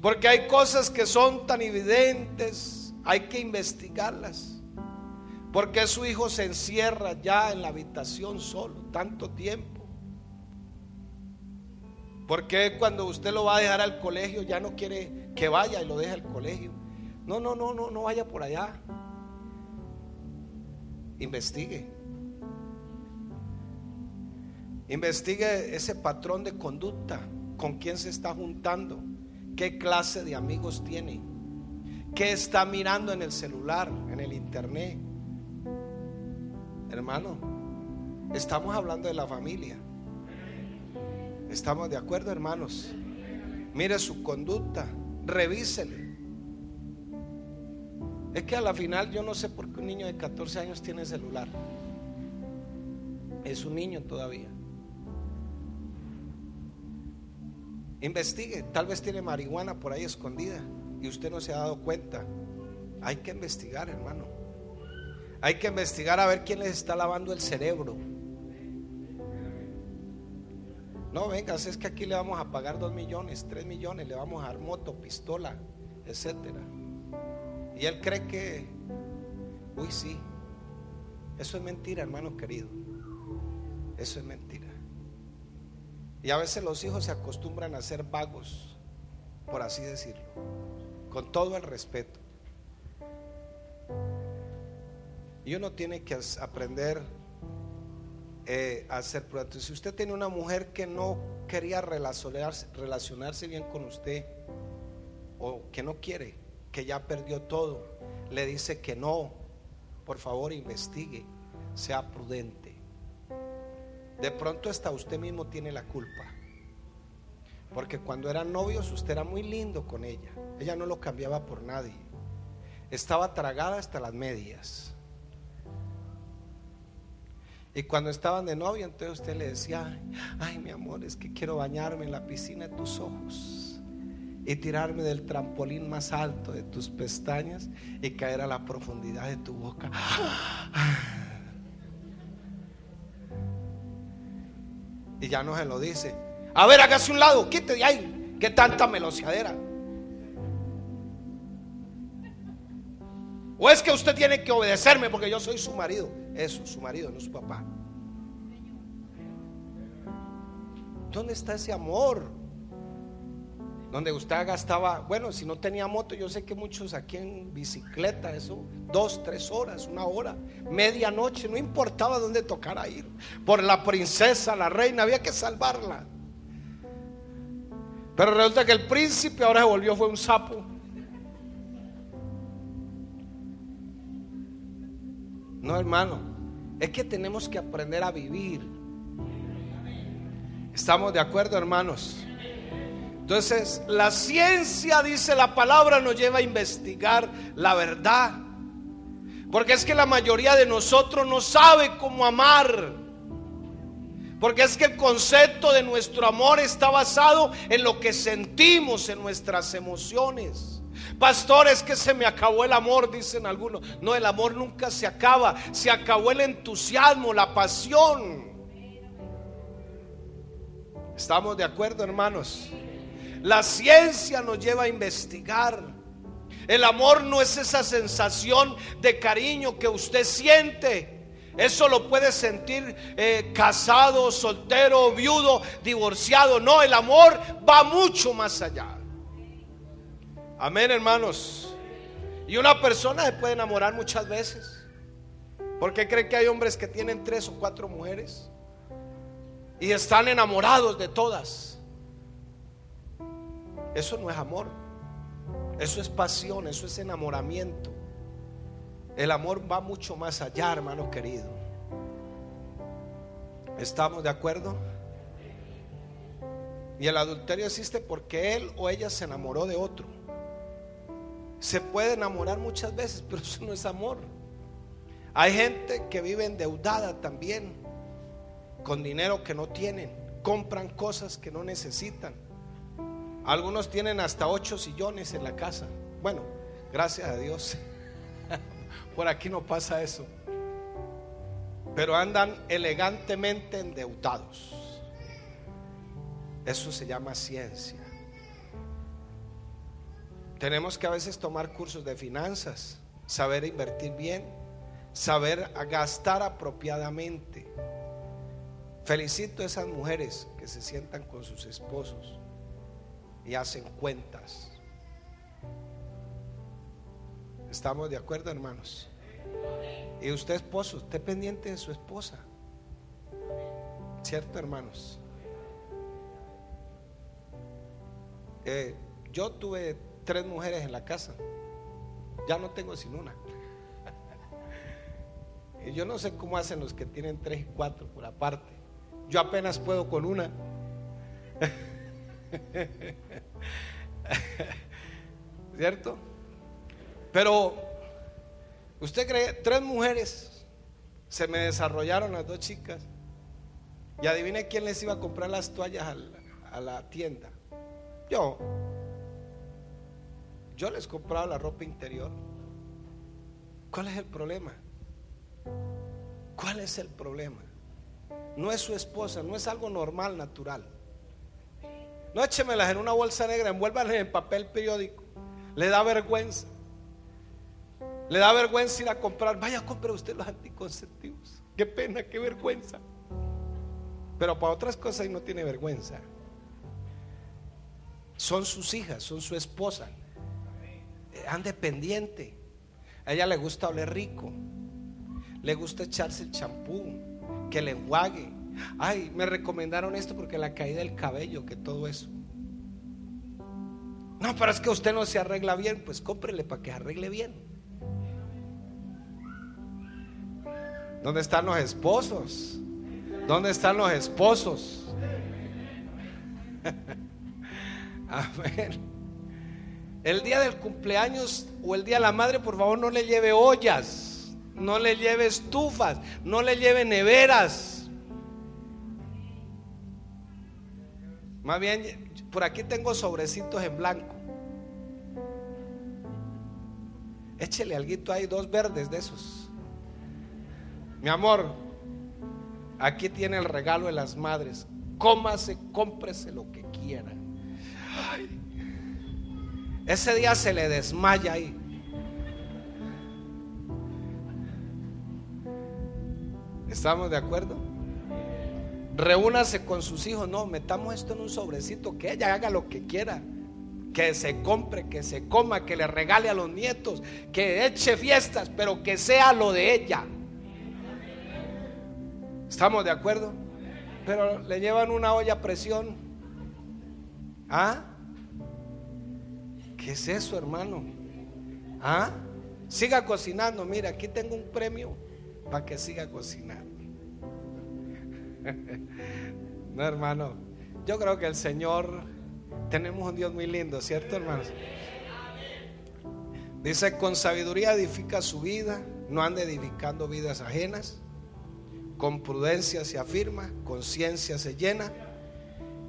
Speaker 2: Porque hay cosas que son tan evidentes, hay que investigarlas. Porque su hijo se encierra ya en la habitación solo tanto tiempo? Porque cuando usted lo va a dejar al colegio ya no quiere que vaya y lo deje al colegio? No, no, no, no, no vaya por allá. Investigue. Investigue ese patrón de conducta, con quién se está juntando, qué clase de amigos tiene, qué está mirando en el celular, en el internet. Hermano, estamos hablando de la familia. ¿Estamos de acuerdo, hermanos? Mire su conducta, revísele. Es que a la final yo no sé por qué un niño de 14 años tiene celular. Es un niño todavía. Investigue, tal vez tiene marihuana por ahí escondida y usted no se ha dado cuenta. Hay que investigar, hermano. Hay que investigar a ver quién les está lavando el cerebro. No, venga, es que aquí le vamos a pagar dos millones, tres millones, le vamos a dar moto, pistola, etcétera. Y él cree que, uy, sí, eso es mentira, hermano querido. Eso es mentira. Y a veces los hijos se acostumbran a ser vagos, por así decirlo, con todo el respeto. Y uno tiene que aprender eh, a ser prudente. Si usted tiene una mujer que no quería relacionarse, relacionarse bien con usted, o que no quiere, que ya perdió todo, le dice que no, por favor investigue, sea prudente. De pronto hasta usted mismo tiene la culpa. Porque cuando eran novios usted era muy lindo con ella. Ella no lo cambiaba por nadie. Estaba tragada hasta las medias. Y cuando estaban de novio, entonces usted le decía, ay mi amor, es que quiero bañarme en la piscina de tus ojos y tirarme del trampolín más alto de tus pestañas y caer a la profundidad de tu boca. Y ya no se lo dice. A ver, hágase un lado, quite de ahí. Que tanta meloseadera. O es que usted tiene que obedecerme porque yo soy su marido. Eso, su marido, no su papá. ¿Dónde está ese amor? Donde usted gastaba, bueno, si no tenía moto, yo sé que muchos aquí en bicicleta, eso, dos, tres horas, una hora, medianoche, no importaba dónde tocara ir. Por la princesa, la reina, había que salvarla. Pero resulta que el príncipe ahora se volvió, fue un sapo. No, hermano. Es que tenemos que aprender a vivir. ¿Estamos de acuerdo, hermanos? Entonces, la ciencia, dice la palabra, nos lleva a investigar la verdad. Porque es que la mayoría de nosotros no sabe cómo amar. Porque es que el concepto de nuestro amor está basado en lo que sentimos, en nuestras emociones. Pastores, que se me acabó el amor, dicen algunos. No, el amor nunca se acaba. Se acabó el entusiasmo, la pasión. ¿Estamos de acuerdo, hermanos? La ciencia nos lleva a investigar. El amor no es esa sensación de cariño que usted siente. Eso lo puede sentir eh, casado, soltero, viudo, divorciado. No, el amor va mucho más allá. Amén, hermanos. Y una persona se puede enamorar muchas veces. Porque cree que hay hombres que tienen tres o cuatro mujeres y están enamorados de todas. Eso no es amor. Eso es pasión, eso es enamoramiento. El amor va mucho más allá, hermano querido. ¿Estamos de acuerdo? Y el adulterio existe porque él o ella se enamoró de otro. Se puede enamorar muchas veces, pero eso no es amor. Hay gente que vive endeudada también, con dinero que no tienen, compran cosas que no necesitan. Algunos tienen hasta ocho sillones en la casa. Bueno, gracias a Dios. Por aquí no pasa eso. Pero andan elegantemente endeudados. Eso se llama ciencia. Tenemos que a veces tomar cursos de finanzas, saber invertir bien, saber gastar apropiadamente. Felicito a esas mujeres que se sientan con sus esposos y hacen cuentas. ¿Estamos de acuerdo, hermanos? Y usted esposo, esté pendiente de su esposa. ¿Cierto, hermanos? Eh, yo tuve tres mujeres en la casa. Ya no tengo sin una. Y yo no sé cómo hacen los que tienen tres y cuatro por aparte. Yo apenas puedo con una. ¿Cierto? Pero, ¿usted cree? Tres mujeres se me desarrollaron las dos chicas. Y adivine quién les iba a comprar las toallas a la, tienda. Yo. Yo les compraba la ropa interior. ¿Cuál es el problema? ¿Cuál es el problema? No es su esposa, no es algo normal, natural. No échemelas en una bolsa negra, envuélvanlas en papel periódico. Le da vergüenza. Le da vergüenza ir a comprar. Vaya, compre usted los anticonceptivos. Qué pena, qué vergüenza. Pero para otras cosas no tiene vergüenza. Son sus hijas, son su esposa. Ande pendiente. A ella le gusta oler rico. Le gusta echarse el champú. Que le enjuague Ay, me recomendaron esto porque la caída del cabello, que todo eso. No, pero es que usted no se arregla bien, pues cómprele para que arregle bien. ¿Dónde están los esposos? ¿Dónde están los esposos? ver El día del cumpleaños o el día de la madre, por favor, no le lleve ollas, no le lleve estufas, no le lleve neveras. Más bien, por aquí tengo sobrecitos en blanco. Échele algo ahí, dos verdes de esos. Mi amor, aquí tiene el regalo de las madres. Cómase, cómprese lo que quiera. Ese día se le desmaya ahí. ¿Estamos de acuerdo? Reúnase con sus hijos. No, metamos esto en un sobrecito, que ella haga lo que quiera. Que se compre, que se coma, que le regale a los nietos, que eche fiestas, pero que sea lo de ella. ¿Estamos de acuerdo? Pero le llevan una olla a presión. ¿Ah? ¿Qué es eso, hermano? ¿Ah? Siga cocinando. Mira, aquí tengo un premio para que siga cocinando. no, hermano. Yo creo que el Señor, tenemos un Dios muy lindo, ¿cierto, hermanos? Dice, con sabiduría edifica su vida, no ande edificando vidas ajenas. Con prudencia se afirma, con ciencia se llena.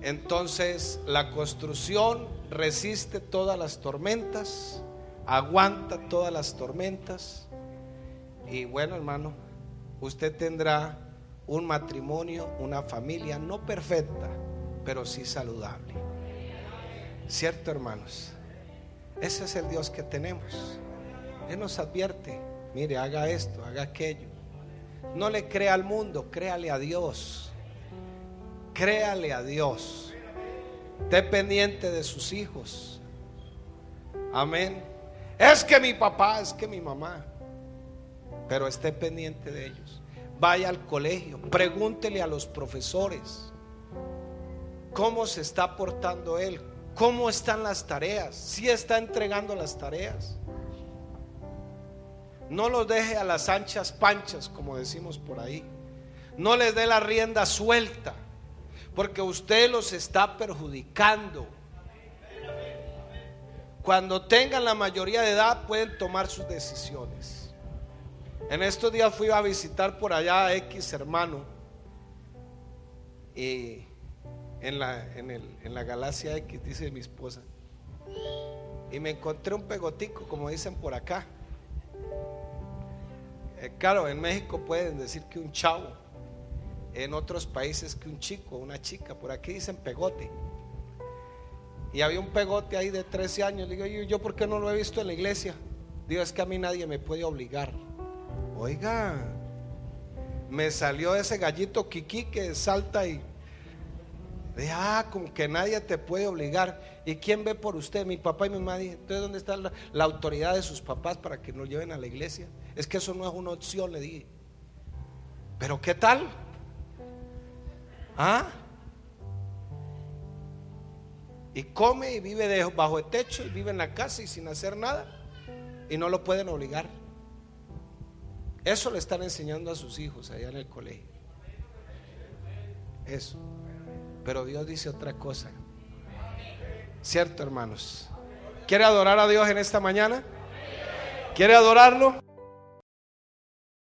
Speaker 2: Entonces la construcción resiste todas las tormentas, aguanta todas las tormentas. Y bueno, hermano, usted tendrá un matrimonio, una familia no perfecta, pero sí saludable. ¿Cierto, hermanos? Ese es el Dios que tenemos. Él nos advierte, mire, haga esto, haga aquello. No le crea al mundo, créale a Dios. Créale a Dios. Esté pendiente de sus hijos. Amén. Es que mi papá, es que mi mamá. Pero esté pendiente de ellos vaya al colegio, pregúntele a los profesores cómo se está portando él, ¿Cómo están las tareas? Si está entregando las tareas. No los deje a las anchas panchas, como decimos por ahí. No les dé la rienda suelta, porque usted los está perjudicando. Cuando tengan la mayoría de edad pueden tomar sus decisiones. En estos días fui a visitar por allá a X hermano y en la, en, la galaxia X, dice mi esposa. Y me encontré un pegotico, como dicen por acá. Eh, claro, en México pueden decir que un chavo, en otros países que un chico, una chica, por aquí dicen pegote. Y había un pegote ahí de 13 años. Le digo, ¿yo por qué no lo he visto en la iglesia? Digo, es que a mí nadie me puede obligar. Oiga, me salió ese gallito Kiki que salta y de, ah, con que nadie te puede obligar. ¿Y quién ve por usted? Mi papá y mi mamá. Entonces, ¿dónde está la, autoridad de sus papás para que nos lleven a la iglesia? Es que eso no es una opción, le dije. Pero ¿qué tal? ¿Ah? Y come y vive bajo el techo y vive en la casa y sin hacer nada. Y no lo pueden obligar. Eso le están enseñando a sus hijos allá en el colegio. Eso. Pero Dios dice otra cosa. ¿Cierto, hermanos? ¿Quiere adorar a Dios en esta mañana? ¿Quiere adorarlo?